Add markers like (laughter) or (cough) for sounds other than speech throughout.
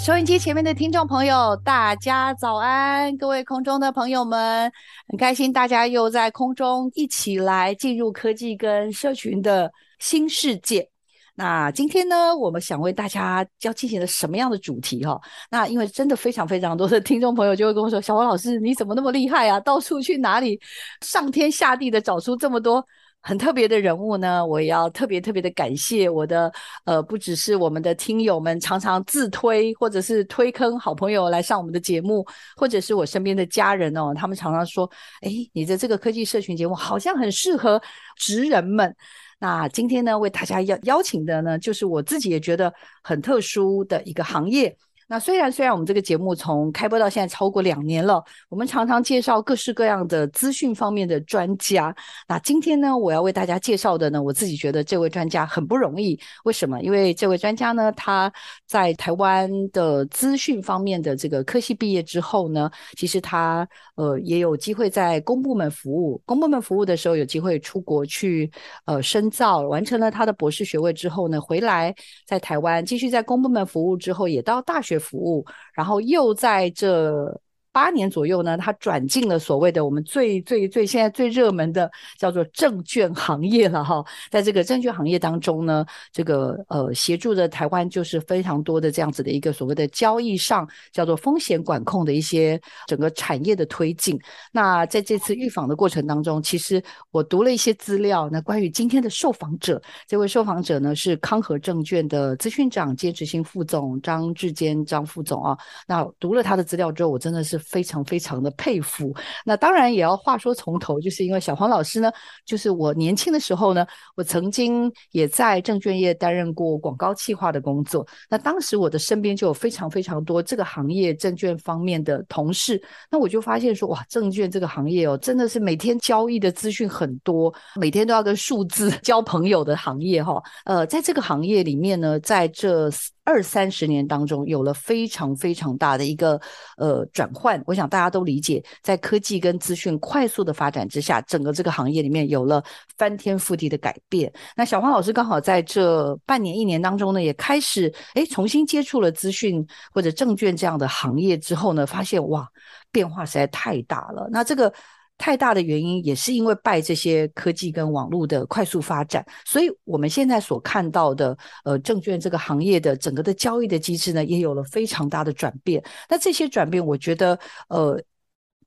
收音机前面的听众朋友，大家早安！各位空中的朋友们，很开心大家又在空中一起来进入科技跟社群的新世界。那今天呢，我们想为大家要进行的什么样的主题哈？(laughs) 那因为真的非常非常多的听众朋友就会跟我说：“小黄老师，你怎么那么厉害啊？到处去哪里上天下地的找出这么多？”很特别的人物呢，我也要特别特别的感谢我的呃，不只是我们的听友们常常自推或者是推坑好朋友来上我们的节目，或者是我身边的家人哦，他们常常说，哎，你的这个科技社群节目好像很适合职人们。那今天呢，为大家邀邀请的呢，就是我自己也觉得很特殊的一个行业。那虽然虽然我们这个节目从开播到现在超过两年了，我们常常介绍各式各样的资讯方面的专家。那今天呢，我要为大家介绍的呢，我自己觉得这位专家很不容易。为什么？因为这位专家呢，他在台湾的资讯方面的这个科系毕业之后呢，其实他呃也有机会在公部门服务。公部门服务的时候，有机会出国去呃深造，完成了他的博士学位之后呢，回来在台湾继续在公部门服务之后，也到大学服务，然后又在这。八年左右呢，他转进了所谓的我们最最最现在最热门的叫做证券行业了哈。在这个证券行业当中呢，这个呃协助着台湾就是非常多的这样子的一个所谓的交易上叫做风险管控的一些整个产业的推进。那在这次预访的过程当中，其实我读了一些资料。那关于今天的受访者，这位受访者呢是康和证券的资讯长兼执行副总张志坚张副总啊。那读了他的资料之后，我真的是。非常非常的佩服。那当然也要话说从头，就是因为小黄老师呢，就是我年轻的时候呢，我曾经也在证券业担任过广告企划的工作。那当时我的身边就有非常非常多这个行业证券方面的同事。那我就发现说，哇，证券这个行业哦，真的是每天交易的资讯很多，每天都要跟数字 (laughs) 交朋友的行业哈。呃，在这个行业里面呢，在这。二三十年当中，有了非常非常大的一个呃转换。我想大家都理解，在科技跟资讯快速的发展之下，整个这个行业里面有了翻天覆地的改变。那小黄老师刚好在这半年一年当中呢，也开始诶重新接触了资讯或者证券这样的行业之后呢，发现哇，变化实在太大了。那这个。太大的原因也是因为拜这些科技跟网络的快速发展，所以我们现在所看到的呃证券这个行业的整个的交易的机制呢，也有了非常大的转变。那这些转变，我觉得呃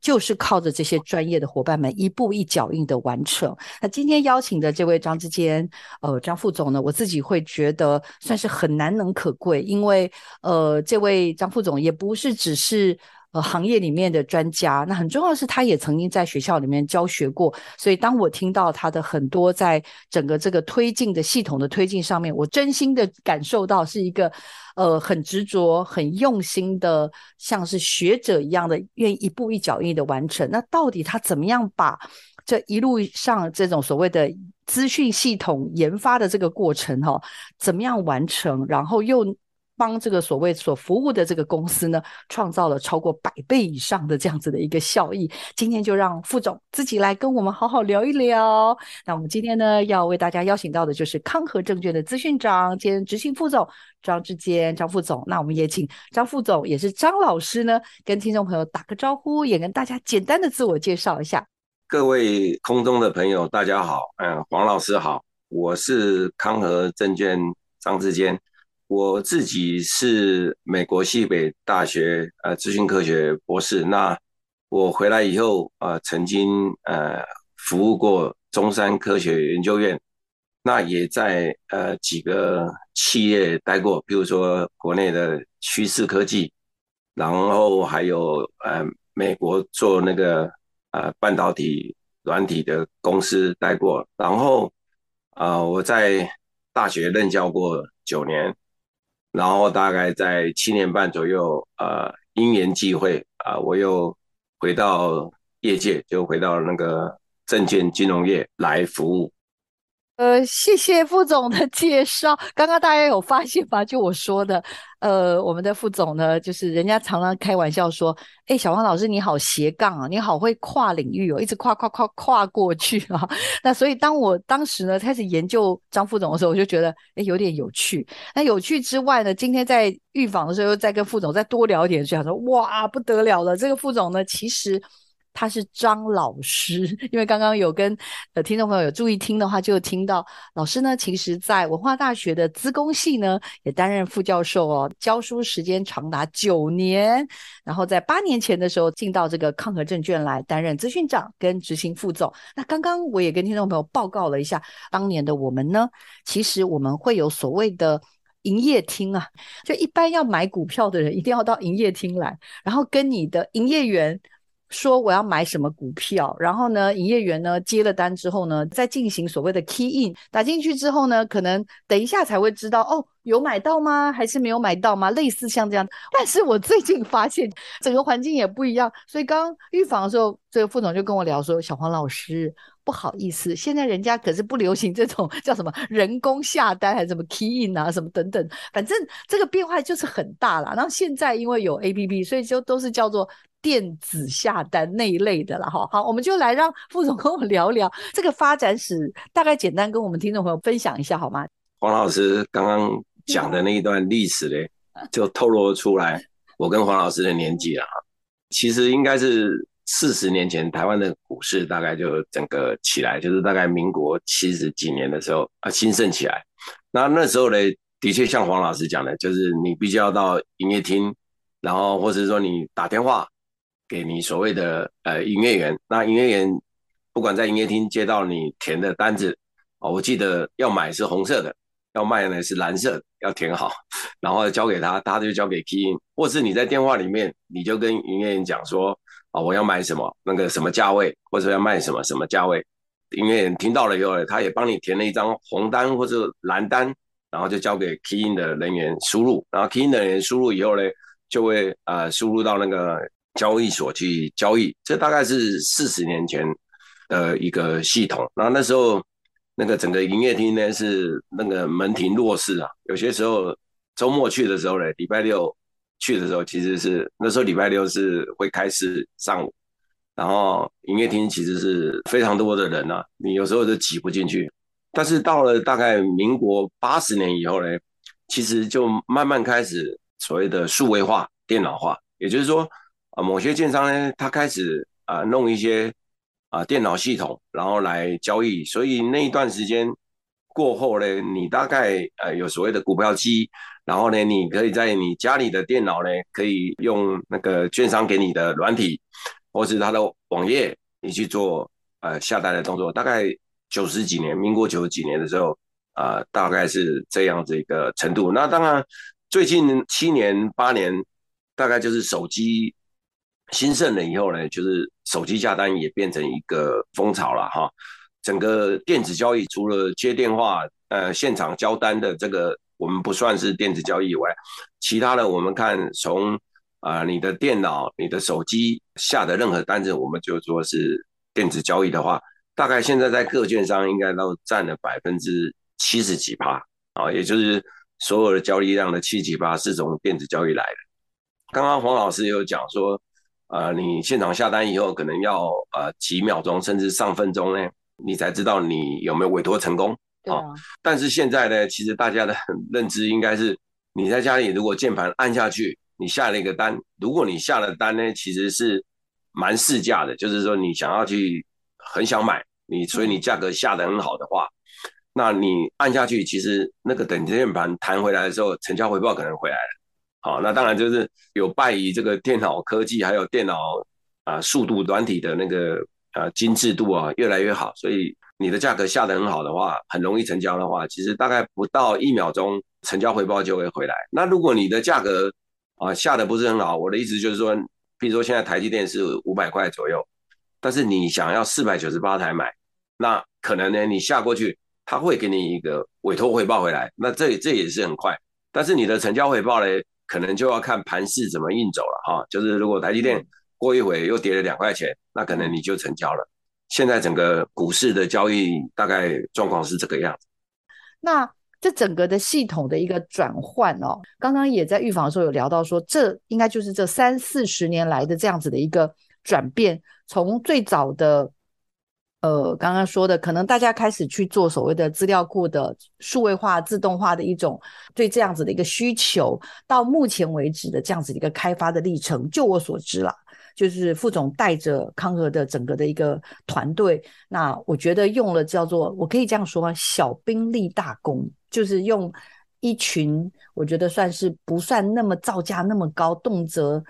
就是靠着这些专业的伙伴们一步一脚印的完成。那今天邀请的这位张志坚呃张副总呢，我自己会觉得算是很难能可贵，因为呃这位张副总也不是只是。呃，行业里面的专家，那很重要的是，他也曾经在学校里面教学过。所以，当我听到他的很多在整个这个推进的系统的推进上面，我真心的感受到是一个呃很执着、很用心的，像是学者一样的，愿意一步一脚印的完成。那到底他怎么样把这一路上这种所谓的资讯系统研发的这个过程哈、怎么样完成，然后又。帮这个所谓所服务的这个公司呢，创造了超过百倍以上的这样子的一个效益。今天就让副总自己来跟我们好好聊一聊。那我们今天呢，要为大家邀请到的就是康和证券的资讯长兼执行副总张志坚张副总。那我们也请张副总，也是张老师呢，跟听众朋友打个招呼，也跟大家简单的自我介绍一下。各位空中的朋友，大家好。嗯，黄老师好，我是康和证券张志坚。我自己是美国西北大学呃资讯科学博士。那我回来以后，呃，曾经呃服务过中山科学研究院，那也在呃几个企业待过，比如说国内的趋势科技，然后还有呃美国做那个呃半导体软体的公司待过，然后啊、我在大学任教过九年。然后大概在七年半左右，呃，因缘际会啊，我又回到业界，就回到那个证券金融业来服务。呃，谢谢副总的 (laughs) 介绍。刚刚大家有发现吗？就我说的，呃，我们的副总呢，就是人家常常开玩笑说，哎，小黄老师你好斜杠啊，你好会跨领域哦，一直跨跨跨跨过去啊。(laughs) 那所以当我当时呢开始研究张副总的时候，我就觉得，哎，有点有趣。那有趣之外呢，今天在预访的时候又再跟副总再多聊一点，就想说，哇，不得了了，这个副总呢，其实。他是张老师，(laughs) 因为刚刚有跟呃听众朋友有注意听的话，就听到老师呢，其实在文化大学的资工系呢也担任副教授哦，教书时间长达九年，然后在八年前的时候进到这个康和证券来担任资讯长跟执行副总。那刚刚我也跟听众朋友报告了一下，当年的我们呢，其实我们会有所谓的营业厅啊，就一般要买股票的人一定要到营业厅来，然后跟你的营业员。说我要买什么股票，然后呢，营业员呢接了单之后呢，再进行所谓的 key in，打进去之后呢，可能等一下才会知道哦，有买到吗？还是没有买到吗？类似像这样。但是我最近发现整个环境也不一样，所以刚预防的时候，这个副总就跟我聊说：“小黄老师，不好意思，现在人家可是不流行这种叫什么人工下单，还是什么 key in 啊，什么等等，反正这个变化就是很大了。然后现在因为有 APP，所以就都是叫做。”电子下单那一类的了哈，好，我们就来让副总跟我聊聊这个发展史，大概简单跟我们听众朋友分享一下好吗？黄老师刚刚讲的 (laughs) 那一段历史嘞，就透露出来我跟黄老师的年纪了。其实应该是四十年前，台湾的股市大概就整个起来，就是大概民国七十几年的时候啊，兴盛起来。那那时候呢，的确像黄老师讲的，就是你必须要到营业厅，然后或者说你打电话。给你所谓的呃营业员，那营业员不管在营业厅接到你填的单子，哦，我记得要买是红色的，要卖呢是蓝色，要填好，然后交给他，他就交给 key 或是你在电话里面，你就跟营业员讲说，啊，我要买什么那个什么价位，或者要卖什么什么价位，营业员听到了以后呢，他也帮你填了一张红单或者蓝单，然后就交给 key in 的人员输入，然后 key in 的人员输入以后呢，就会呃输入到那个。交易所去交易，这大概是四十年前的一个系统。那那时候，那个整个营业厅呢是那个门庭若市啊。有些时候周末去的时候呢，礼拜六去的时候，其实是那时候礼拜六是会开市上午，然后营业厅其实是非常多的人啊，你有时候就挤不进去。但是到了大概民国八十年以后呢，其实就慢慢开始所谓的数位化、电脑化，也就是说。啊，某些券商呢，他开始啊弄一些啊电脑系统，然后来交易。所以那一段时间过后呢，你大概呃有所谓的股票机，然后呢，你可以在你家里的电脑呢，可以用那个券商给你的软体，或是他的网页，你去做呃下单的动作。大概九十几年，民国九十几年的时候，啊，大概是这样子一个程度。那当然，最近七年八年，大概就是手机。兴盛了以后呢，就是手机下单也变成一个风潮了哈。整个电子交易除了接电话、呃现场交单的这个我们不算是电子交易以外，其他的我们看从啊、你的电脑、你的手机下的任何单子，我们就说是电子交易的话，大概现在在各券商应该都占了百分之七十几趴啊，也就是所有的交易量的七十几趴是从电子交易来的。刚刚黄老师有讲说。呃，你现场下单以后，可能要呃几秒钟，甚至上分钟呢，你才知道你有没有委托成功啊、哦。但是现在呢，其实大家的 (laughs) 认知应该是，你在家里如果键盘按下去，你下了一个单，如果你下了单呢，其实是蛮市价的，就是说你想要去很想买，你所以你价格下的很好的话，那你按下去，其实那个等键盘弹回来的时候，成交回报可能回来了。好，那当然就是有拜于这个电脑科技，还有电脑啊速度软体的那个啊精致度啊越来越好，所以你的价格下得很好的话，很容易成交的话，其实大概不到一秒钟，成交回报就会回来。那如果你的价格啊下得不是很好，我的意思就是说，比如说现在台积电是五百块左右，但是你想要四百九十八台买，那可能呢你下过去，他会给你一个委托回报回来，那这这也是很快，但是你的成交回报呢？可能就要看盘势怎么运走了哈，就是如果台积电过一会又跌了两块钱，那可能你就成交了。现在整个股市的交易大概状况是这个样子。那这整个的系统的一个转换哦，刚刚也在预防的时候有聊到说，这应该就是这三四十年来的这样子的一个转变，从最早的。呃，刚刚说的，可能大家开始去做所谓的资料库的数位化、自动化的一种对这样子的一个需求，到目前为止的这样子的一个开发的历程，就我所知啦，就是副总带着康和的整个的一个团队，那我觉得用了叫做，我可以这样说吗？小兵立大功，就是用一群我觉得算是不算那么造价那么高，动辄。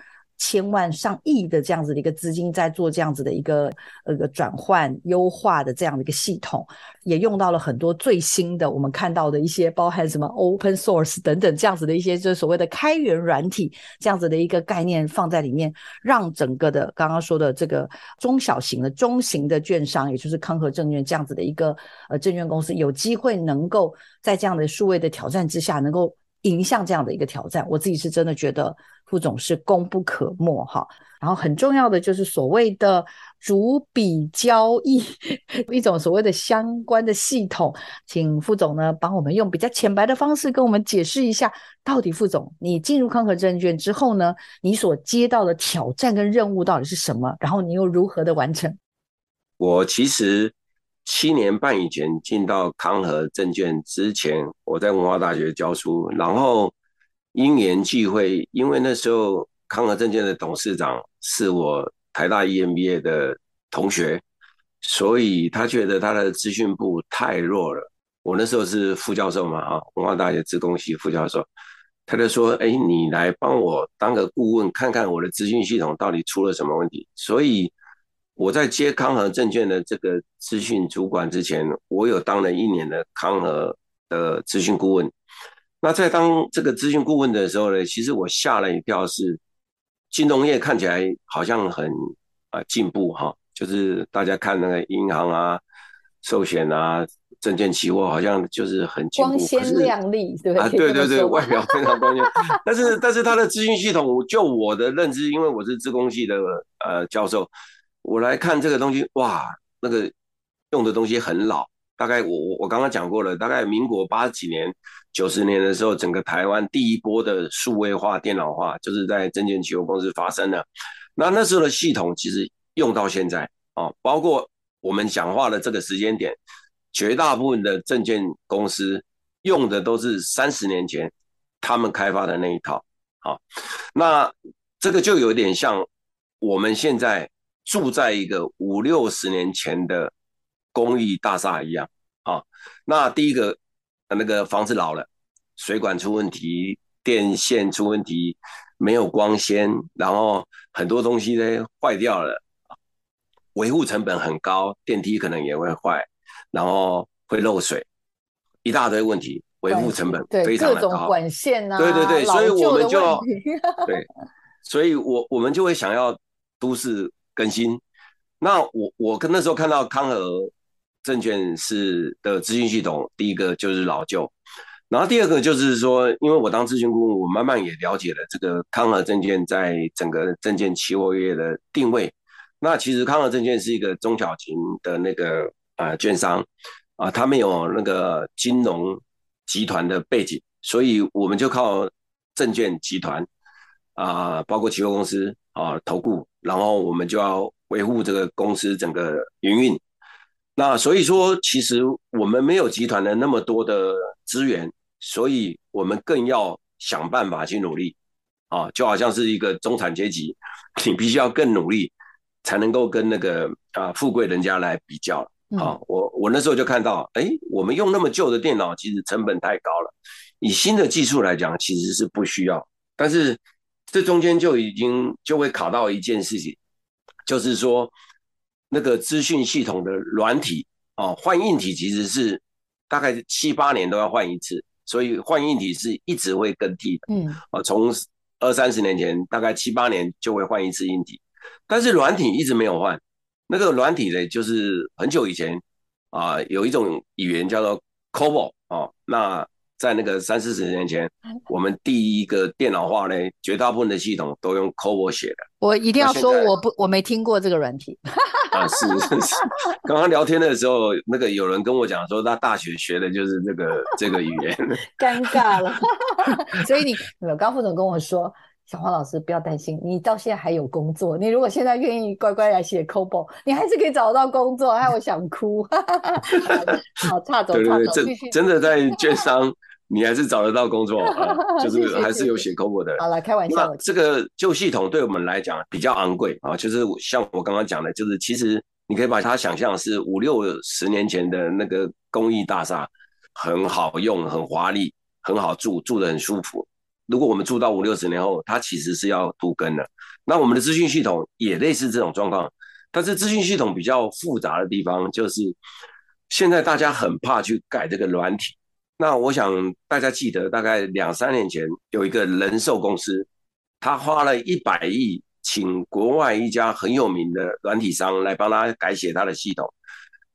千万上亿的这样子的一个资金在做这样子的一个呃转换优化的这样的一个系统，也用到了很多最新的我们看到的一些包含什么 open source 等等这样子的一些就是所谓的开源软体这样子的一个概念放在里面，让整个的刚刚说的这个中小型的中型的券商，也就是康和证券这样子的一个呃证券公司，有机会能够在这样的数位的挑战之下，能够迎向这样的一个挑战。我自己是真的觉得。副总是功不可没哈，然后很重要的就是所谓的逐笔交易，(laughs) 一种所谓的相关的系统，请副总呢帮我们用比较浅白的方式跟我们解释一下，到底副总你进入康和证券之后呢，你所接到的挑战跟任务到底是什么？然后你又如何的完成？我其实七年半以前进到康和证券之前，我在文化大学教书，然后。因缘际会，因为那时候康和证券的董事长是我台大 EMBA 的同学，所以他觉得他的资讯部太弱了。我那时候是副教授嘛，哈，文化大学资工系副教授，他就说：“哎，你来帮我当个顾问，看看我的资讯系统到底出了什么问题。”所以我在接康和证券的这个资讯主管之前，我有当了一年的康和的资讯顾问。那在当这个资讯顾问的时候呢，其实我吓了一跳，是金融业看起来好像很啊进步哈，就是大家看那个银行啊、寿险啊、证券期货，好像就是很进步，光鲜亮丽，对？啊，对对对，外表非常光鲜。(laughs) 但是但是它的资讯系统，就我的认知，因为我是资工系的呃教授，我来看这个东西，哇，那个用的东西很老。大概我我我刚刚讲过了，大概民国八几年、九十年的时候，整个台湾第一波的数位化、电脑化，就是在证券期货公司发生的。那那时候的系统其实用到现在啊，包括我们讲话的这个时间点，绝大部分的证券公司用的都是三十年前他们开发的那一套。好，那这个就有点像我们现在住在一个五六十年前的。公寓大厦一样啊，那第一个那个房子老了，水管出问题，电线出问题，没有光纤，然后很多东西呢坏掉了，维护成本很高，电梯可能也会坏，然后会漏水，一大堆问题，维护成本非常的高，各种管线啊，对对对，所以我们就对，所以我我们就会想要都市更新。那我我跟那时候看到康和。证券是的资讯系统，第一个就是老旧，然后第二个就是说，因为我当咨询顾问，我慢慢也了解了这个康和证券在整个证券期货业的定位。那其实康和证券是一个中小型的那个啊券商啊，他们有那个金融集团的背景，所以我们就靠证券集团啊，包括期货公司啊投顾，然后我们就要维护这个公司整个营运。那所以说，其实我们没有集团的那么多的资源，所以我们更要想办法去努力啊，就好像是一个中产阶级，你必须要更努力，才能够跟那个啊富贵人家来比较。好、嗯，我我那时候就看到，哎，我们用那么旧的电脑，其实成本太高了。以新的技术来讲，其实是不需要。但是这中间就已经就会卡到一件事情，就是说那个资讯系统的软体啊，换硬体其实是大概七八年都要换一次，所以换硬体是一直会更替的。嗯，啊，从二三十年前大概七八年就会换一次硬体，但是软体一直没有换。那个软体呢，就是很久以前啊、呃，有一种语言叫做 COBOL 啊。那在那个三四十年前，我们第一个电脑化呢，绝大部分的系统都用 COBOL 写的。我一定要说，我不，我没听过这个软体。啊，是是是。刚刚聊天的时候，那个有人跟我讲说，他大学学的就是这个这个语言。(laughs) 尴尬了。(laughs) 所以你，有刚副总跟我说。小黄老师，不要担心，你到现在还有工作。你如果现在愿意乖乖来写 COBOL，你还是可以找到工作。害我想哭。(laughs) 好，差走，岔走。真真的在券商，你还是找得到工作，啊、(laughs) 就是还是有写 COBOL 的。好了，开玩笑。这个旧系统对我们来讲比较昂贵啊，就是像我刚刚讲的，就是其实你可以把它想象是五六十年前的那个工艺大厦，很好用，很华丽，很好住，住得很舒服。如果我们住到五六十年后，它其实是要都根的。那我们的资讯系统也类似这种状况，但是资讯系统比较复杂的地方就是，现在大家很怕去改这个软体。那我想大家记得，大概两三年前有一个人寿公司，他花了一百亿，请国外一家很有名的软体商来帮他改写他的系统，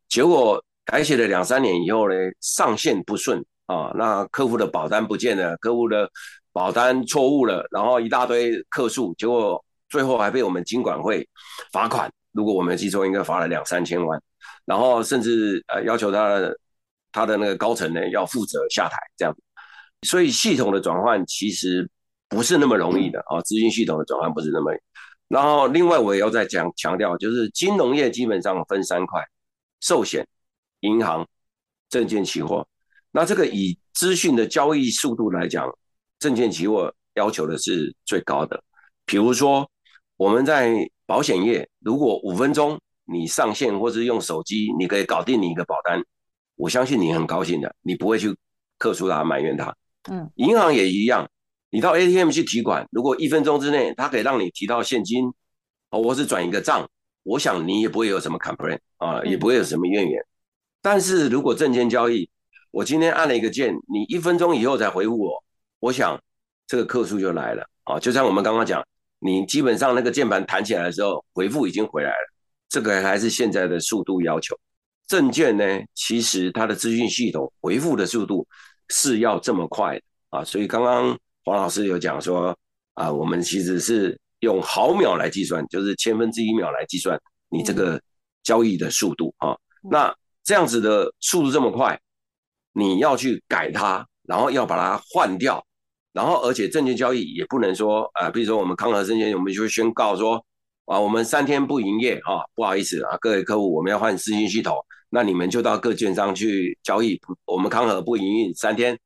结果改写了两三年以后呢，上线不顺啊，那客户的保单不见了，客户的。保单错误了，然后一大堆客诉，结果最后还被我们金管会罚款。如果我没记错，应该罚了两三千万。然后甚至呃要求他他的那个高层呢要负责下台这样。所以系统的转换其实不是那么容易的啊，资讯系统的转换不是那么。然后另外我也要再讲强调，就是金融业基本上分三块：寿险、银行、证券期货。那这个以资讯的交易速度来讲。证券期货要求的是最高的，比如说我们在保险业，如果五分钟你上线或是用手机，你可以搞定你一个保单，我相信你很高兴的，你不会去客诉他埋怨他。嗯，银行也一样，你到 ATM 去提款，如果一分钟之内他可以让你提到现金，哦，或是转一个账，我想你也不会有什么 complaint 啊，也不会有什么怨言。但是如果证券交易，我今天按了一个键，你一分钟以后才回复我。我想这个客诉就来了啊，就像我们刚刚讲，你基本上那个键盘弹起来的时候，回复已经回来了，这个还是现在的速度要求。证券呢，其实它的资讯系统回复的速度是要这么快的啊，所以刚刚黄老师有讲说啊，我们其实是用毫秒来计算，就是千分之一秒来计算你这个交易的速度啊。那这样子的速度这么快，你要去改它，然后要把它换掉。然后，而且证券交易也不能说，啊，比如说我们康和证券，我们就会宣告说，啊，我们三天不营业啊，不好意思啊，各位客户，我们要换资讯系统，那你们就到各券商去交易，我们康和不营运三天。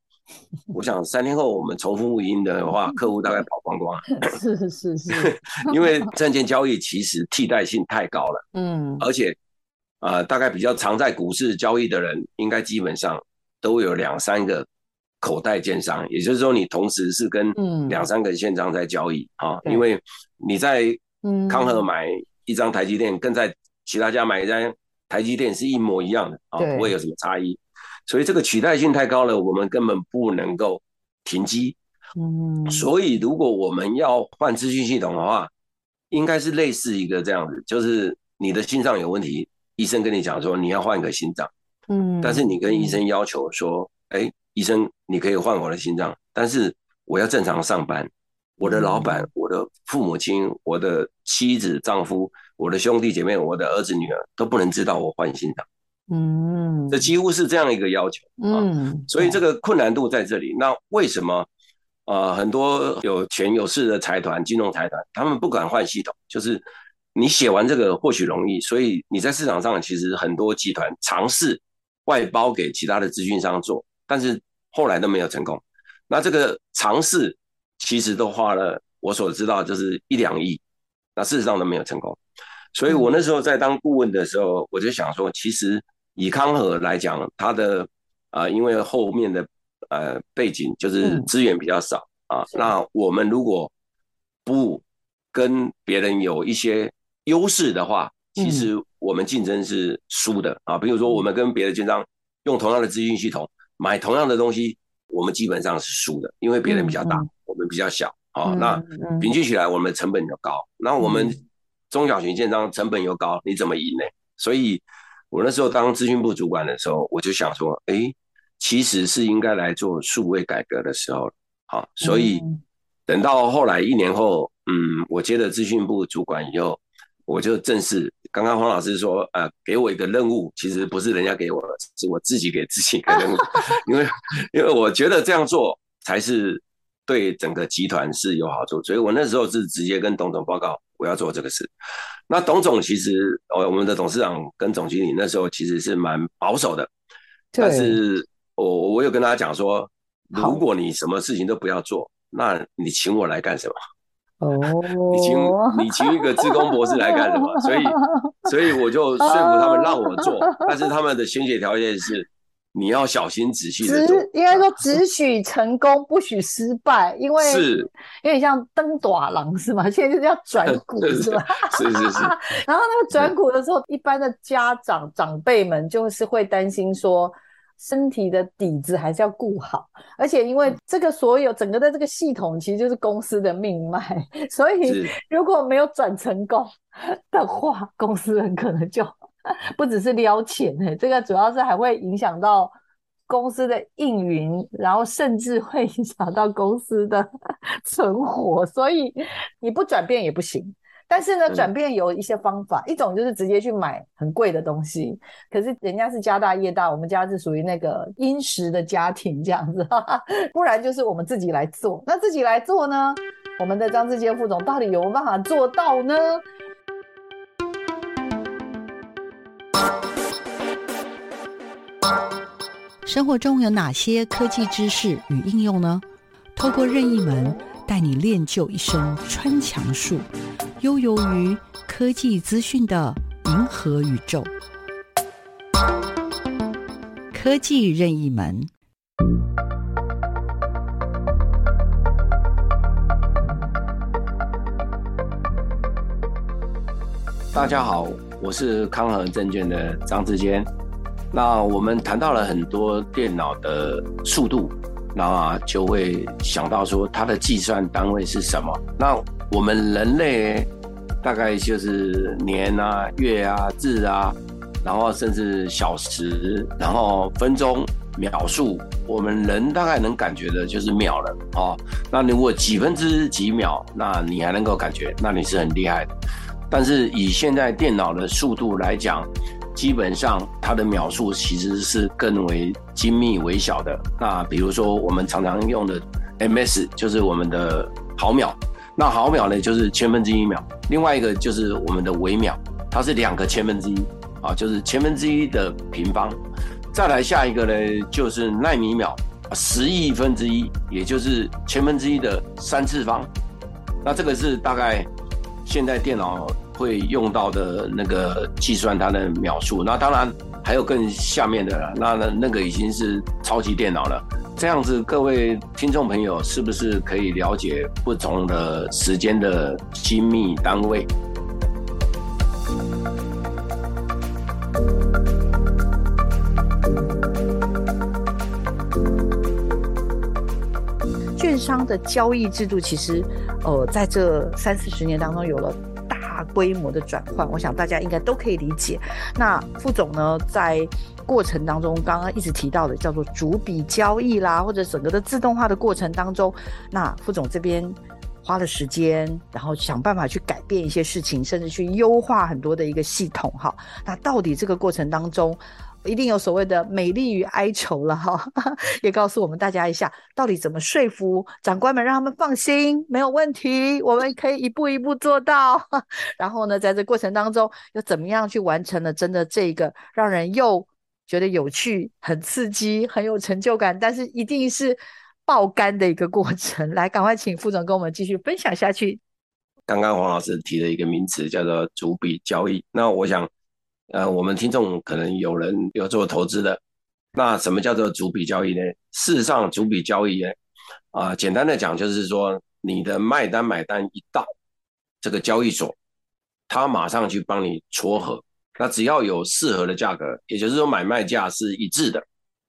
我想三天后我们重复运营的话，客户大概跑光光。(laughs) 是是是，(laughs) 因为证券交易其实替代性太高了，嗯，而且，呃，大概比较常在股市交易的人，应该基本上都有两三个。口袋券商，也就是说，你同时是跟两三个券商在交易啊，因为你在康和买一张台积电，跟在其他家买一张台积电是一模一样的啊，不会有什么差异。所以这个取代性太高了，我们根本不能够停机。嗯，所以如果我们要换资讯系统的话，应该是类似一个这样子，就是你的心脏有问题，医生跟你讲说你要换个心脏，嗯，但是你跟医生要求说，哎。医生，你可以换我的心脏，但是我要正常上班。我的老板、我的父母亲、我的妻子、丈夫、我的兄弟姐妹、我的儿子女儿都不能知道我换心脏。嗯，这几乎是这样一个要求。嗯，所以这个困难度在这里。那为什么啊？很多有权有势的财团、金融财团，他们不敢换系统，就是你写完这个或许容易，所以你在市场上其实很多集团尝试外包给其他的资讯商做。但是后来都没有成功，那这个尝试其实都花了我所知道就是一两亿，那事实上都没有成功。所以我那时候在当顾问的时候，我就想说，其实以康和来讲，它的啊、呃，因为后面的呃背景就是资源比较少、嗯、啊，那我们如果不跟别人有一些优势的话，其实我们竞争是输的啊。比如说，我们跟别的券商用同样的资讯系统买同样的东西，我们基本上是输的，因为别人比较大，我们比较小啊。那平均起来，我们的成本就高。那我们中小型建商成本又高，你怎么赢呢？所以，我那时候当资讯部主管的时候，我就想说，哎，其实是应该来做数位改革的时候了。好，所以等到后来一年后，嗯，我接了资讯部主管以后。我就正式，刚刚黄老师说，呃，给我一个任务，其实不是人家给我的，是我自己给自己一个任务，(laughs) 因为因为我觉得这样做才是对整个集团是有好处，所以我那时候是直接跟董总报告我要做这个事。那董总其实，呃，我们的董事长跟总经理那时候其实是蛮保守的，但是我我有跟他讲说，如果你什么事情都不要做，那你请我来干什么？哦，(laughs) 你请你请一个资工博士来干什么？所以，所以我就说服他们让我做，但是他们的先决条件是你要小心仔细的做。应该说只许成功，不许失败，因为是有点像登短廊是吗？现在就是要转 (laughs) 股是吧？是是是。然后那个转股的时候，一般的家长长辈们就是会担心说。身体的底子还是要顾好，而且因为这个所有整个的这个系统其实就是公司的命脉，所以如果没有转成功的话，公司很可能就 (laughs) 不只是撩钱，这个主要是还会影响到公司的运营，然后甚至会影响到公司的 (laughs) 存活，所以你不转变也不行。但是呢，转变有一些方法，一种就是直接去买很贵的东西。可是人家是家大业大，我们家是属于那个殷实的家庭这样子，哈哈，不然就是我们自己来做。那自己来做呢，我们的张志坚副总到底有没有办法做到呢？生活中有哪些科技知识与应用呢？透过任意门带你练就一身穿墙术。悠游于科技资讯的银河宇宙，科技任意门。大家好，我是康和证券的张志坚。那我们谈到了很多电脑的速度，那就会想到说它的计算单位是什么？那我们人类大概就是年啊、月啊、日啊，然后甚至小时，然后分钟、秒数，我们人大概能感觉的就是秒了哦。那如果几分之几秒，那你还能够感觉，那你是很厉害的。但是以现在电脑的速度来讲，基本上它的秒数其实是更为精密微小的。那比如说我们常常用的 ms，就是我们的毫秒。那毫秒呢，就是千分之一秒；另外一个就是我们的微秒，它是两个千分之一啊，就是千分之一的平方。再来下一个呢，就是纳米秒，十亿分之一，也就是千分之一的三次方。那这个是大概现在电脑会用到的那个计算它的秒数。那当然还有更下面的，那那那个已经是超级电脑了。这样子，各位听众朋友，是不是可以了解不同的时间的精密单位？券商的交易制度，其实，呃，在这三四十年当中有了规模的转换，我想大家应该都可以理解。那副总呢，在过程当中，刚刚一直提到的叫做逐笔交易啦，或者整个的自动化的过程当中，那副总这边花了时间，然后想办法去改变一些事情，甚至去优化很多的一个系统哈。那到底这个过程当中，一定有所谓的美丽与哀愁了哈，(laughs) 也告诉我们大家一下，到底怎么说服长官们让他们放心，没有问题，我们可以一步一步做到。(laughs) 然后呢，在这过程当中，又怎么样去完成了真的这个让人又觉得有趣、很刺激、很有成就感，但是一定是爆肝的一个过程。来，赶快请副总跟我们继续分享下去。刚刚黄老师提了一个名词，叫做逐笔交易。那我想，呃，我们听众可能有人有做投资的，那什么叫做逐笔交易呢？事实上，逐笔交易呢，啊、简单的讲就是说，你的卖单买单一到这个交易所，他马上去帮你撮合，那只要有适合的价格，也就是说买卖价是一致的，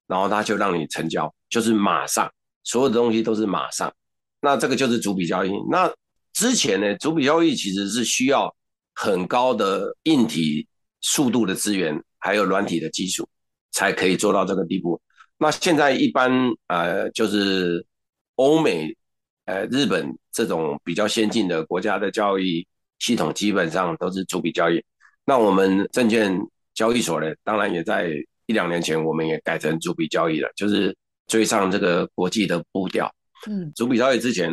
然后他就让你成交，就是马上，所有的东西都是马上，那这个就是逐笔交易。那之前呢，逐笔交易其实是需要很高的硬体。速度的资源，还有软体的技术，才可以做到这个地步。那现在一般呃，就是欧美、呃日本这种比较先进的国家的交易系统，基本上都是逐笔交易。那我们证券交易所呢，当然也在一两年前，我们也改成逐笔交易了，就是追上这个国际的步调。嗯，逐笔交易之前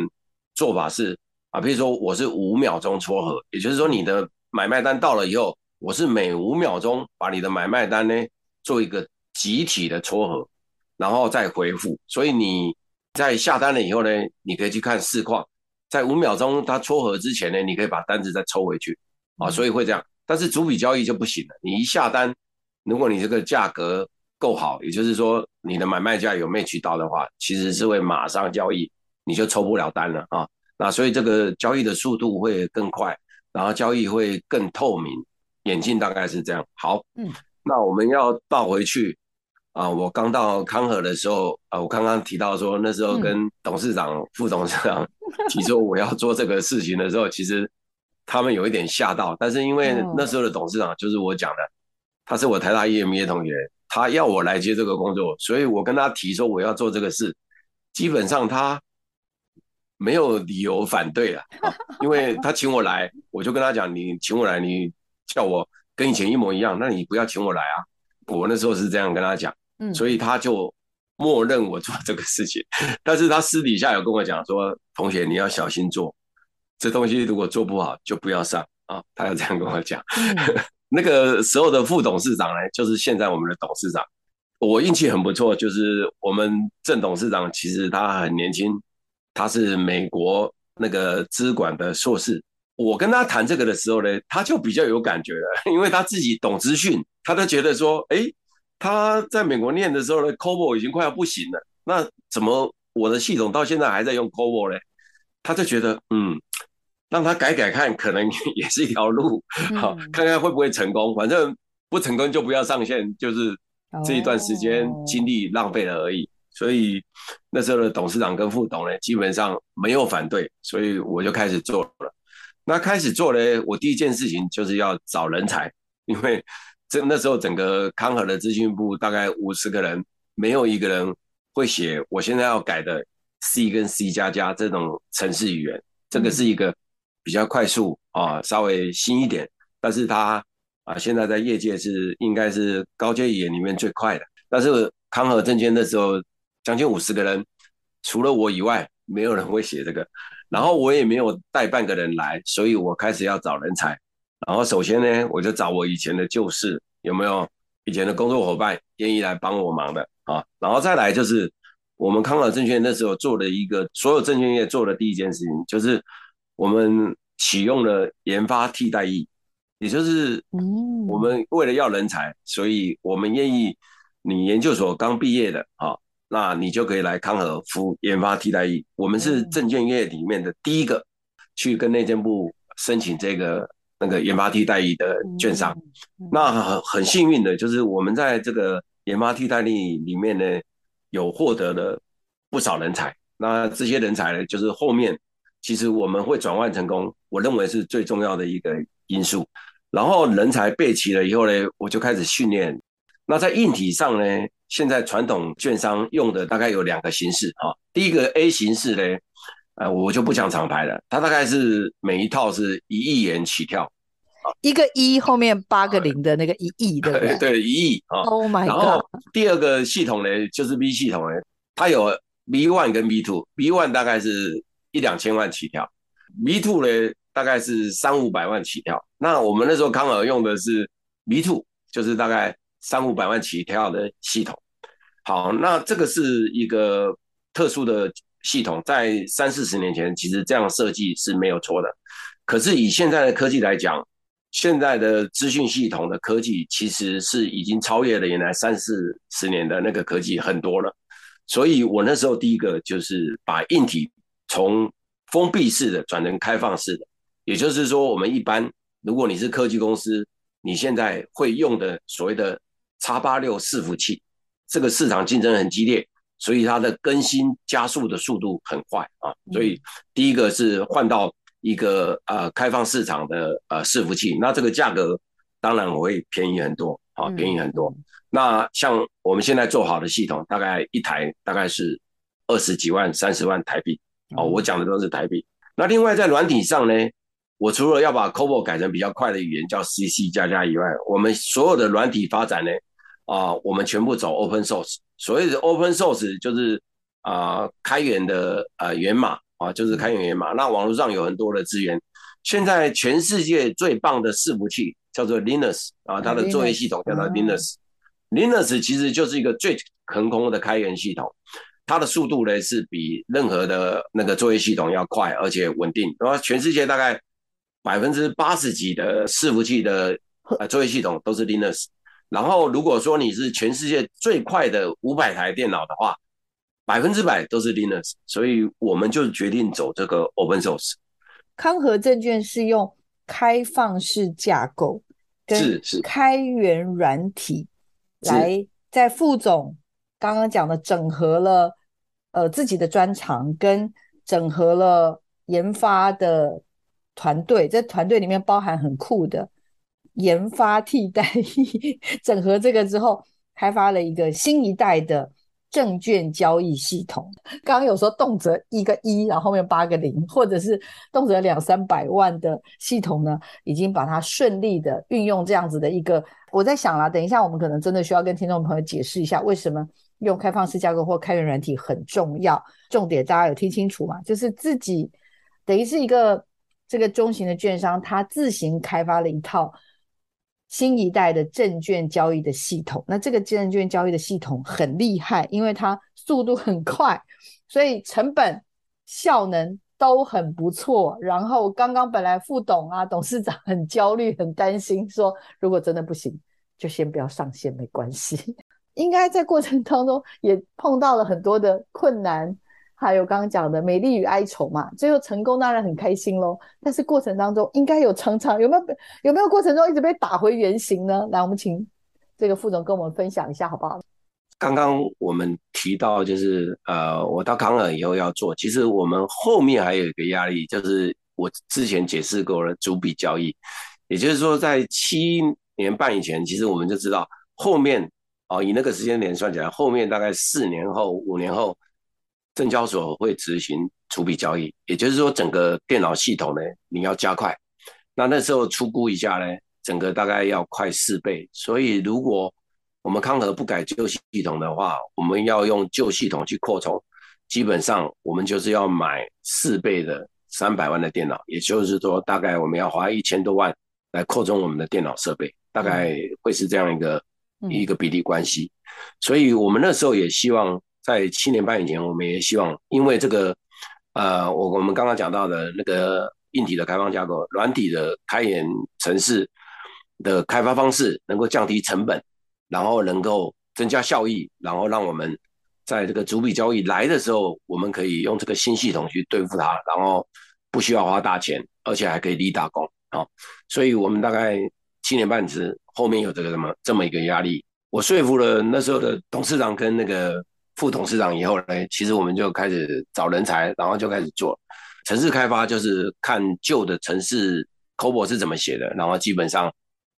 做法是啊，比如说我是五秒钟撮合，也就是说你的买卖单到了以后。我是每五秒钟把你的买卖单呢做一个集体的撮合，然后再回复。所以你在下单了以后呢，你可以去看市况，在五秒钟它撮合之前呢，你可以把单子再抽回去啊。所以会这样，但是逐笔交易就不行了。你一下单，如果你这个价格够好，也就是说你的买卖价有 match 到的话，其实是会马上交易，你就抽不了单了啊。那所以这个交易的速度会更快，然后交易会更透明。眼镜大概是这样。好，嗯，那我们要倒回去啊。我刚到康和的时候啊，我刚刚提到说那时候跟董事长、嗯、副董事长 (laughs) 提出我要做这个事情的时候，其实他们有一点吓到。但是因为那时候的董事长就是我讲的，他是我台大 EMBA 同学，他要我来接这个工作，所以我跟他提说我要做这个事，基本上他没有理由反对了，因为他请我来，我就跟他讲，你请我来，你。叫我跟以前一模一样，那你不要请我来啊！我那时候是这样跟他讲，嗯，所以他就默认我做这个事情。(laughs) 但是他私底下有跟我讲说，同学你要小心做，这东西如果做不好就不要上啊。他要这样跟我讲。嗯、(laughs) 那个时候的副董事长呢，就是现在我们的董事长。我运气很不错，就是我们郑董事长其实他很年轻，他是美国那个资管的硕士。我跟他谈这个的时候呢，他就比较有感觉了，(laughs) 因为他自己懂资讯，他都觉得说，哎，他在美国念的时候呢，COBOL 已经快要不行了，那怎么我的系统到现在还在用 COBOL 呢？他就觉得，嗯，让他改改看，可能 (laughs) 也是一条路，好，看看会不会成功，反正不成功就不要上线，就是这一段时间精力浪费了而已。所以那时候的董事长跟副董呢，基本上没有反对，所以我就开始做了。那开始做呢，我第一件事情就是要找人才，(laughs) 因为这那时候整个康和的资讯部大概五十个人，没有一个人会写我现在要改的 C 跟 C 加加这种程式语言。这个是一个比较快速啊，稍微新一点，但是它啊现在在业界是应该是高阶语言里面最快的。但是康和证券那时候将近五十个人，除了我以外，没有人会写这个。然后我也没有带半个人来，所以我开始要找人才。然后首先呢，我就找我以前的旧事，有没有以前的工作伙伴愿意来帮我忙的啊？然后再来就是我们康和证券那时候做的一个所有证券业做的第一件事情，就是我们启用了研发替代役，也就是我们为了要人才，所以我们愿意你研究所刚毕业的啊。那你就可以来康和服研发替代役。我们是证券业里面的第一个去跟内政部申请这个那个研发替代役的券商。那很很幸运的就是我们在这个研发替代役里面呢，有获得了不少人才。那这些人才呢，就是后面其实我们会转换成功，我认为是最重要的一个因素。然后人才备齐了以后呢，我就开始训练。那在硬体上呢，现在传统券商用的大概有两个形式啊。第一个 A 形式呢，呃，我就不讲厂牌了，它大概是每一套是一亿元起跳，一个一后面八个零的那个一亿，对不对？(laughs) 对，一亿啊。Oh my god！然后第二个系统呢，就是 B 系统呢，它有 B one 跟 B two，B one 大概是一两千万起跳，B two 呢大概是三五百万起跳。那我们那时候康尔用的是 B two，就是大概。三五百万起跳的系统，好，那这个是一个特殊的系统，在三四十年前，其实这样设计是没有错的。可是以现在的科技来讲，现在的资讯系统的科技其实是已经超越了原来三四十年的那个科技很多了。所以我那时候第一个就是把硬体从封闭式的转成开放式的，也就是说，我们一般如果你是科技公司，你现在会用的所谓的 X86 伺服器，这个市场竞争很激烈，所以它的更新加速的速度很快啊。所以第一个是换到一个呃开放市场的呃伺服器，那这个价格当然我会便宜很多啊，便宜很多。那像我们现在做好的系统，大概一台大概是二十几万、三十万台币哦。我讲的都是台币。那另外在软体上呢，我除了要把 COBOL 改成比较快的语言叫 CC 加加以外，我们所有的软体发展呢，啊，我们全部走 Open Source。所谓的 Open Source 就是啊开源的呃源码啊，就是开源源码。那网络上有很多的资源。现在全世界最棒的伺服器叫做 Linux 啊，它的作业系统叫做 Linux。Linux 其实就是一个最横空的开源系统，它的速度呢是比任何的那个作业系统要快，而且稳定。然后全世界大概百分之八十几的伺服器的呃作业系统都是 Linux。然后如果说你是全世界最快的五百台电脑的话，百分之百都是 Linux。所以我们就决定走这个 Open Source。康和证券是用开放式架构跟开源软体。来，在副总刚刚讲的整合了呃自己的专长，跟整合了研发的团队，这团队里面包含很酷的研发替代役，整合这个之后，开发了一个新一代的。证券交易系统，刚刚有说动辄一个一，然后后面八个零，或者是动辄两三百万的系统呢，已经把它顺利的运用这样子的一个。我在想啦，等一下我们可能真的需要跟听众朋友解释一下，为什么用开放式架构或开源软体很重要。重点大家有听清楚吗？就是自己等于是一个这个中型的券商，他自行开发了一套。新一代的证券交易的系统，那这个证券交易的系统很厉害，因为它速度很快，所以成本效能都很不错。然后刚刚本来副董啊、董事长很焦虑、很担心，说如果真的不行，就先不要上线，没关系。(laughs) 应该在过程当中也碰到了很多的困难。还有刚刚讲的美丽与哀愁嘛，最后成功当然很开心喽。但是过程当中应该有常常有没有有没有过程中一直被打回原形呢？来，我们请这个副总跟我们分享一下好不好？刚刚我们提到就是呃，我到康尔以后要做，其实我们后面还有一个压力，就是我之前解释过了逐笔交易，也就是说在七年半以前，其实我们就知道后面哦、以那个时间点算起来，后面大概四年后、五年后。证交所会执行逐笔交易，也就是说，整个电脑系统呢，你要加快。那那时候初估一下呢，整个大概要快四倍。所以，如果我们康和不改旧系统的话，我们要用旧系统去扩充，基本上我们就是要买四倍的三百万的电脑，也就是说，大概我们要花一千多万来扩充我们的电脑设备，大概会是这样一个、嗯、一个比例关系。所以我们那时候也希望。在七年半以前，我们也希望，因为这个，呃，我我们刚刚讲到的那个硬体的开放架构、软体的开源城市的开发方式，能够降低成本，然后能够增加效益，然后让我们在这个逐笔交易来的时候，我们可以用这个新系统去对付它，然后不需要花大钱，而且还可以立大功啊！所以我们大概七年半之后面有这个什么这么一个压力，我说服了那时候的董事长跟那个。副董事长以后呢，其实我们就开始找人才，然后就开始做城市开发，就是看旧的城市 COBOL 是怎么写的，然后基本上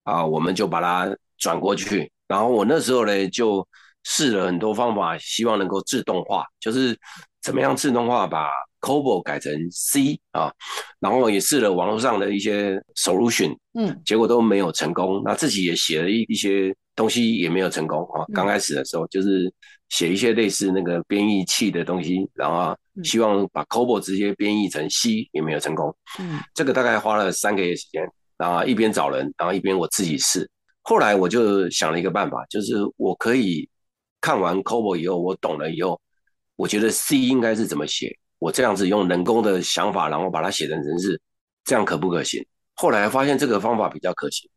啊、呃，我们就把它转过去。然后我那时候呢，就试了很多方法，希望能够自动化，就是怎么样自动化把 COBOL 改成 C 啊。然后也试了网络上的一些 solution，嗯，结果都没有成功。那自己也写了一一些东西，也没有成功啊。刚开始的时候就是。写一些类似那个编译器的东西，然后希望把 COBOL 直接编译成 C 也没有成功。嗯，这个大概花了三个月时间，然后一边找人，然后一边我自己试。后来我就想了一个办法，就是我可以看完 COBOL 以后，我懂了以后，我觉得 C 应该是怎么写，我这样子用人工的想法，然后把它写成程式，这样可不可行？后来发现这个方法比较可行，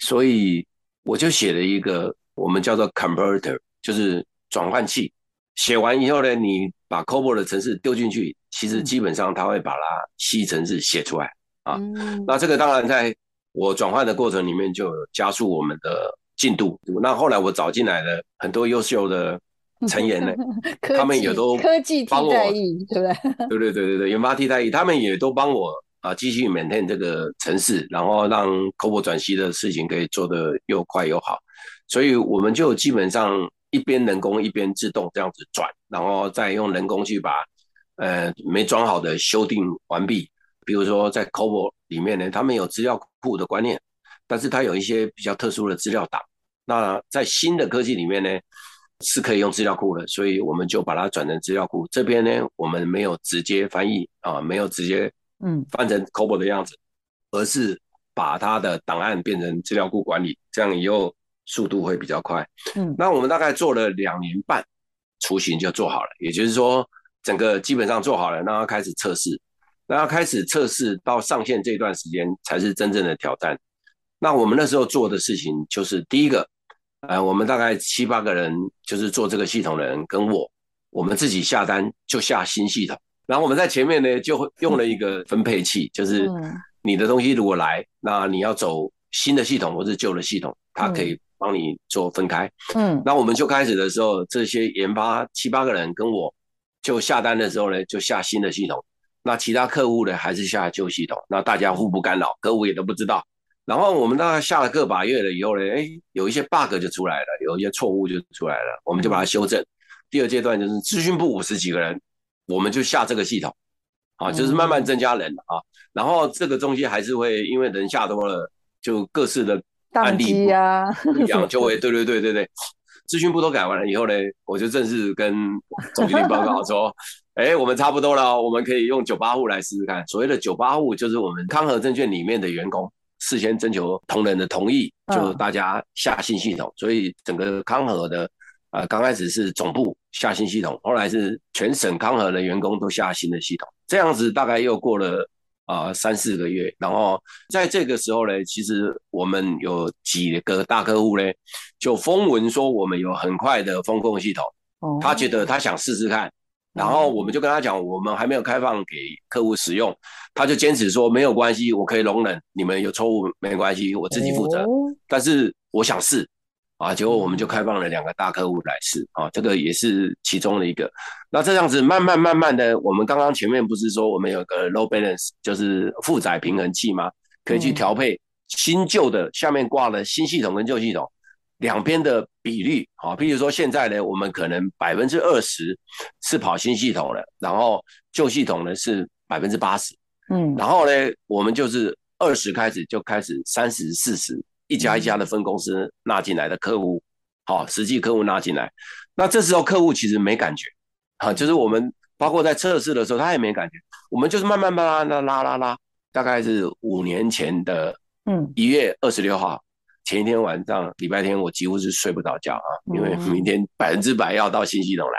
所以我就写了一个我们叫做 converter，就是转换器。写完以后呢，你把 COBOL 的程式丢进去，其实基本上它会把它吸程式写出来啊。那这个当然在我转换的过程里面就加速我们的进度。那后来我找进来了很多优秀的成员呢，(laughs) 他们也都科技替代役，对不对？(laughs) 对对对对对，研发替代役，他们也都帮我啊继续 maintain 这个城市，然后让 COBOL 转系的事情可以做得又快又好。所以我们就基本上。一边人工一边自动这样子转，然后再用人工去把呃没装好的修订完毕。比如说在 COBOL 里面呢，他们有资料库的观念，但是它有一些比较特殊的资料档。那在新的科技里面呢，是可以用资料库的，所以我们就把它转成资料库。这边呢，我们没有直接翻译啊，没有直接嗯翻成 COBOL 的样子，而是把它的档案变成资料库管理，这样以后。速度会比较快，嗯，那我们大概做了两年半，雏形就做好了，也就是说，整个基本上做好了，那开始测试，那开始测试到上线这段时间才是真正的挑战。那我们那时候做的事情就是第一个，呃，我们大概七八个人，就是做这个系统的人跟我，我们自己下单就下新系统，然后我们在前面呢就用了一个分配器，就是你的东西如果来，那你要走新的系统或是旧的系统，它可以。帮你做分开，嗯，那我们就开始的时候，这些研发七八个人跟我就下单的时候呢，就下新的系统，那其他客户呢还是下旧系统，那大家互不干扰，客户也都不知道。然后我们大概下了个把月了以后呢，哎，有一些 bug 就出来了，有一些错误就出来了，我们就把它修正。第二阶段就是资讯部五十几个人，我们就下这个系统，啊，就是慢慢增加人啊，然后这个东西还是会因为人下多了，就各式的。案例呀，不 (laughs) 一样就会对对对对对，资讯部都改完了以后呢，我就正式跟总经理报告说，(laughs) 哎，我们差不多了，我们可以用九八户来试试看。所谓的九八户就是我们康和证券里面的员工事先征求同仁的同意，就大家下新系统。所以整个康和的啊，刚开始是总部下新系统，后来是全省康和的员工都下新的系统，这样子大概又过了。啊、呃，三四个月，然后在这个时候呢，其实我们有几个大客户呢，就风闻说我们有很快的风控系统，哦，他觉得他想试试看，然后我们就跟他讲，我们还没有开放给客户使用，他就坚持说没有关系，我可以容忍，你们有错误没关系，我自己负责，哦，但是我想试。啊，结果我们就开放了两个大客户来试啊，这个也是其中的一个。那这样子慢慢慢慢的，我们刚刚前面不是说我们有个 load balance，就是负载平衡器吗？可以去调配新旧的下面挂了新系统跟旧系统两边的比率啊。譬如说现在呢，我们可能百分之二十是跑新系统了，然后旧系统呢是百分之八十，嗯，然后呢，我们就是二十开始就开始三十四十。一家一家的分公司纳进来的客户，好，实际客户纳进来，那这时候客户其实没感觉，啊，就是我们包括在测试的时候，他也没感觉，我们就是慢慢慢慢的拉拉拉，大概是五年前的，嗯，一月二十六号前一天晚上，礼拜天我几乎是睡不着觉啊，因为明天百分之百要到新系统来，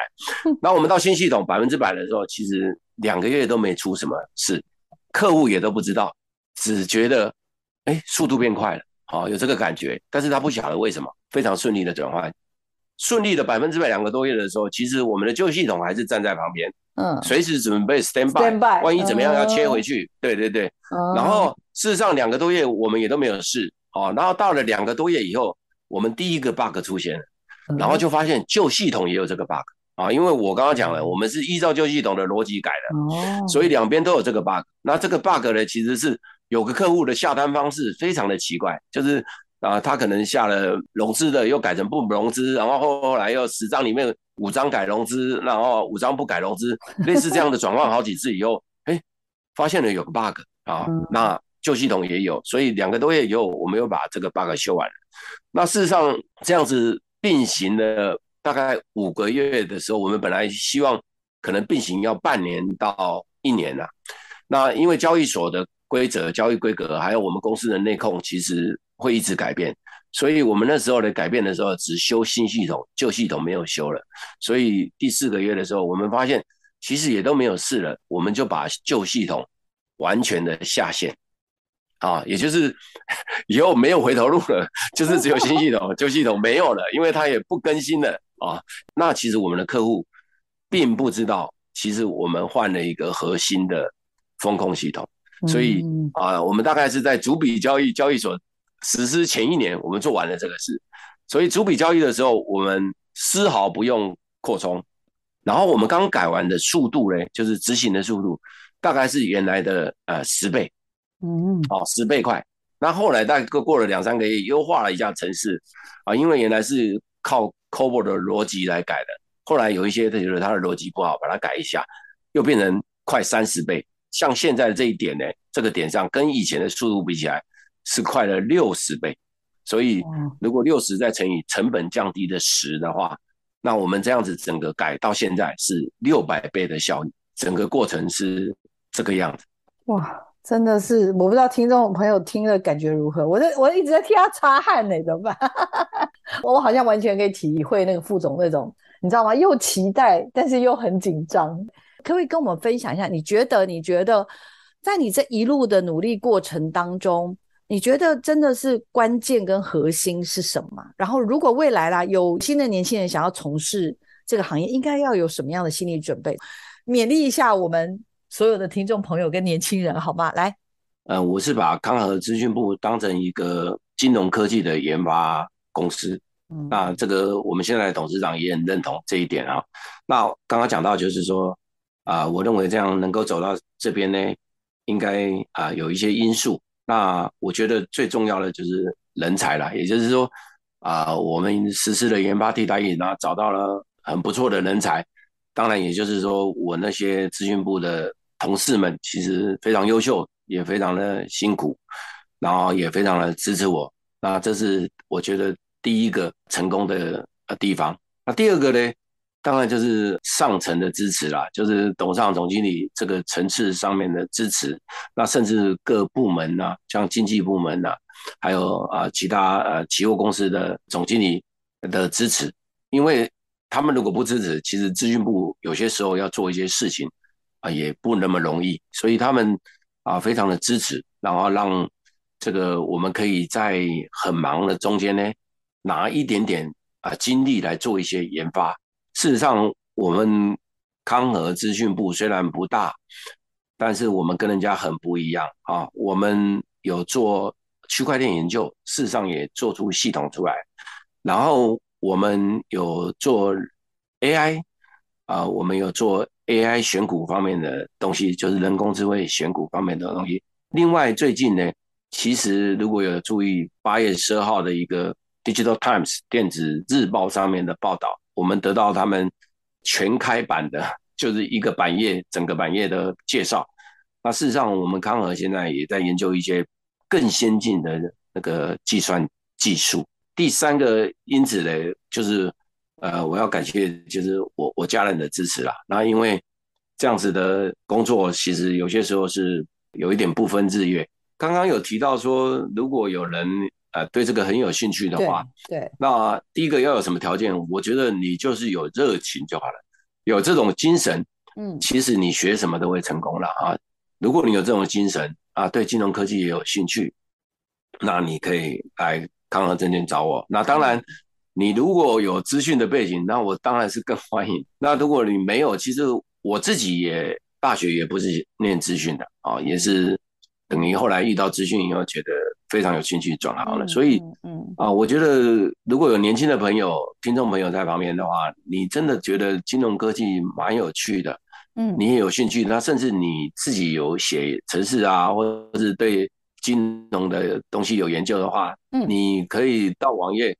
(laughs) 那我们到新系统百分之百的时候，其实两个月都没出什么事，客户也都不知道，只觉得，哎，速度变快了。好，有这个感觉，但是他不晓得为什么非常顺利的转换，顺利的百分之百两个多月的时候，其实我们的旧系统还是站在旁边，嗯，随时准备 stand by，stand by，万一怎么样要切回去，对对对，然后事实上两个多月我们也都没有事，哦，然后到了两个多月以后，我们第一个 bug 出现了，然后就发现旧系统也有这个 bug 啊，因为我刚刚讲了，我们是依照旧系统的逻辑改的，所以两边都有这个 bug，那这个 bug 呢，其实是。有个客户的下单方式非常的奇怪，就是啊、呃，他可能下了融资的，又改成不融资，然后后后来又十张里面五张改融资，然后五张不改融资，类似这样的转换好几次以后，哎，发现了有个 bug 啊，那旧系统也有，所以两个多月以后，我们又把这个 bug 修完了。那事实上这样子并行了大概五个月的时候，我们本来希望可能并行要半年到一年啊，那因为交易所的。规则、交易规格，还有我们公司的内控，其实会一直改变。所以我们那时候的改变的时候，只修新系统，旧系统没有修了。所以第四个月的时候，我们发现其实也都没有事了，我们就把旧系统完全的下线啊，也就是 (laughs) 以后没有回头路了，(laughs) 就是只有新系统，(laughs) 旧系统没有了，因为它也不更新了啊。那其实我们的客户并不知道，其实我们换了一个核心的风控系统，所以啊，我们大概是在逐笔交易交易所实施前一年，我们做完了这个事。所以逐笔交易的时候，我们丝毫不用扩充，然后我们刚改完的速度呢，就是执行的速度，大概是原来的呃十倍，嗯，哦十倍快。那后来大概过了两三个月，优化了一下程式啊，因为原来是靠 COBOL 的逻辑来改的，后来有一些他觉得他的逻辑不好，把它改一下，又变成快三十倍。像现在的这一点呢，这个点上跟以前的速度比起来，是快了六十倍。所以，如果六十再乘以成本降低的十的话，那我们这样子整个改到现在是六百倍的效益，整个过程是这个样子。哇，真的是，我不知道听众朋友听了感觉如何？我在我一直在替他擦汗呢，怎么办？(laughs) 我好像完全可以体会那个副总那种，你知道吗？又期待，但是又很紧张。可不可以跟我们分享一下？你觉得？你觉得在你这一路的努力过程当中？你觉得真的是关键跟核心是什么？然后，如果未来啦有新的年轻人想要从事这个行业，应该要有什么样的心理准备？勉励一下我们所有的听众朋友跟年轻人，好吗？来，呃，我是把康和资讯部当成一个金融科技的研发公司。嗯，那这个我们现在的董事长也很认同这一点啊。那刚刚讲到就是说，啊、我认为这样能够走到这边呢，应该啊、有一些因素。那我觉得最重要的就是人才了，也就是说，啊、我们实施了研发替代役，然后找到了很不错的人才。当然，也就是说，我那些资讯部的同事们其实非常优秀，也非常的辛苦，然后也非常的支持我。那这是我觉得第一个成功的呃地方。那第二个呢？当然就是上层的支持啦，就是董事长、总经理这个层次上面的支持，那甚至各部门呐、啊，像经济部门呐、啊，还有啊其他呃期货公司的总经理的支持，因为他们如果不支持，其实资讯部有些时候要做一些事情啊也不那么容易，所以他们啊非常的支持，然后让这个我们可以在很忙的中间呢拿一点点啊精力来做一些研发。事实上，我们康和资讯部虽然不大，但是我们跟人家很不一样啊。我们有做区块链研究，事实上也做出系统出来。然后我们有做 AI 啊，我们有做 AI 选股方面的东西，就是人工智慧选股方面的东西。另外，最近呢，其实如果有注意八月十二号的一个 Digital Times 电子日报上面的报道。我们得到他们全开版的，就是一个版页，整个版页的介绍。那事实上，我们康和现在也在研究一些更先进的那个计算技术。第三个因子呢，就是呃，我要感谢就是我我家人的支持啦。那因为这样子的工作，其实有些时候是有一点不分日月。刚刚有提到说，如果有人。呃，对这个很有兴趣的话，对，对，那第一个要有什么条件？我觉得你就是有热情就好了，有这种精神，嗯，其实你学什么都会成功了啊。如果你有这种精神啊，对金融科技也有兴趣，那你可以来康和证券找我。那当然，你如果有资讯的背景，那我当然是更 (laughs) 欢迎。那如果你没有，其实我自己也大学也不是念资讯的啊，也是等于后来遇到资讯以后觉得。非常有兴趣转行了，所以，嗯啊，我觉得如果有年轻的朋友、听众朋友在旁边的话，你真的觉得金融科技蛮有趣的，嗯，你也有兴趣，那甚至你自己有写程式啊，或者是对金融的东西有研究的话，嗯，你可以到网页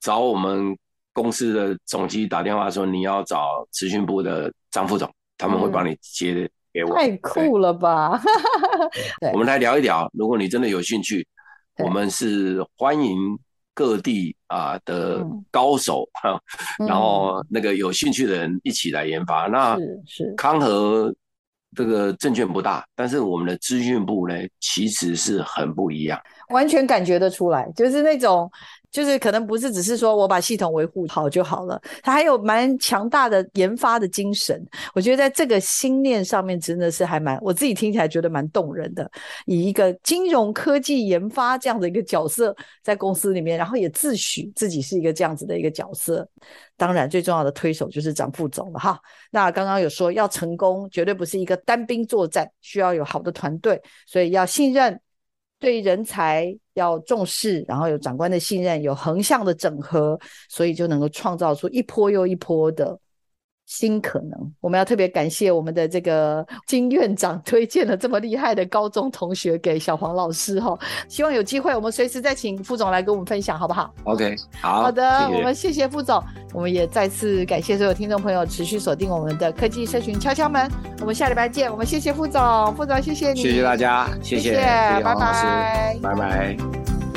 找我们公司的总机打电话说你要找资讯部的张副总，他们会帮你接。太酷了吧！(laughs) 我们来聊一聊。如果你真的有兴趣，我们是欢迎各地啊的高手 (laughs) 哈，然后那个有兴趣的人一起来研发。那是。康和这个证券不大，但是我们的资讯部呢，其实是很不一样，完全感觉得出来，就是那种就是可能不是只是说我把系统维护好就好了，他还有蛮强大的研发的精神。我觉得在这个心念上面真的是还蛮，我自己听起来觉得蛮动人的。以一个金融科技研发这样的一个角色在公司里面，然后也自诩自己是一个这样子的一个角色。当然，最重要的推手就是张副总了哈。那刚刚有说要成功，绝对不是一个单兵作战，需要有好的团队，所以要信任。对人才要重视，然后有长官的信任，有横向的整合，所以就能够创造出一波又一波的。新可能，我们要特别感谢我们的这个 (laughs) 金院长推荐了这么厉害的高中同学给小黄老师哈，希望有机会我们随时再请副总来跟我们分享，好不好？OK，好好的，谢谢。我们谢谢副总，我们也再次感谢所有听众朋友持续锁定我们的科技社群敲敲门，我们下礼拜见，我们谢谢副总，副总谢谢你，谢谢大家，谢谢，谢谢拜拜，拜拜。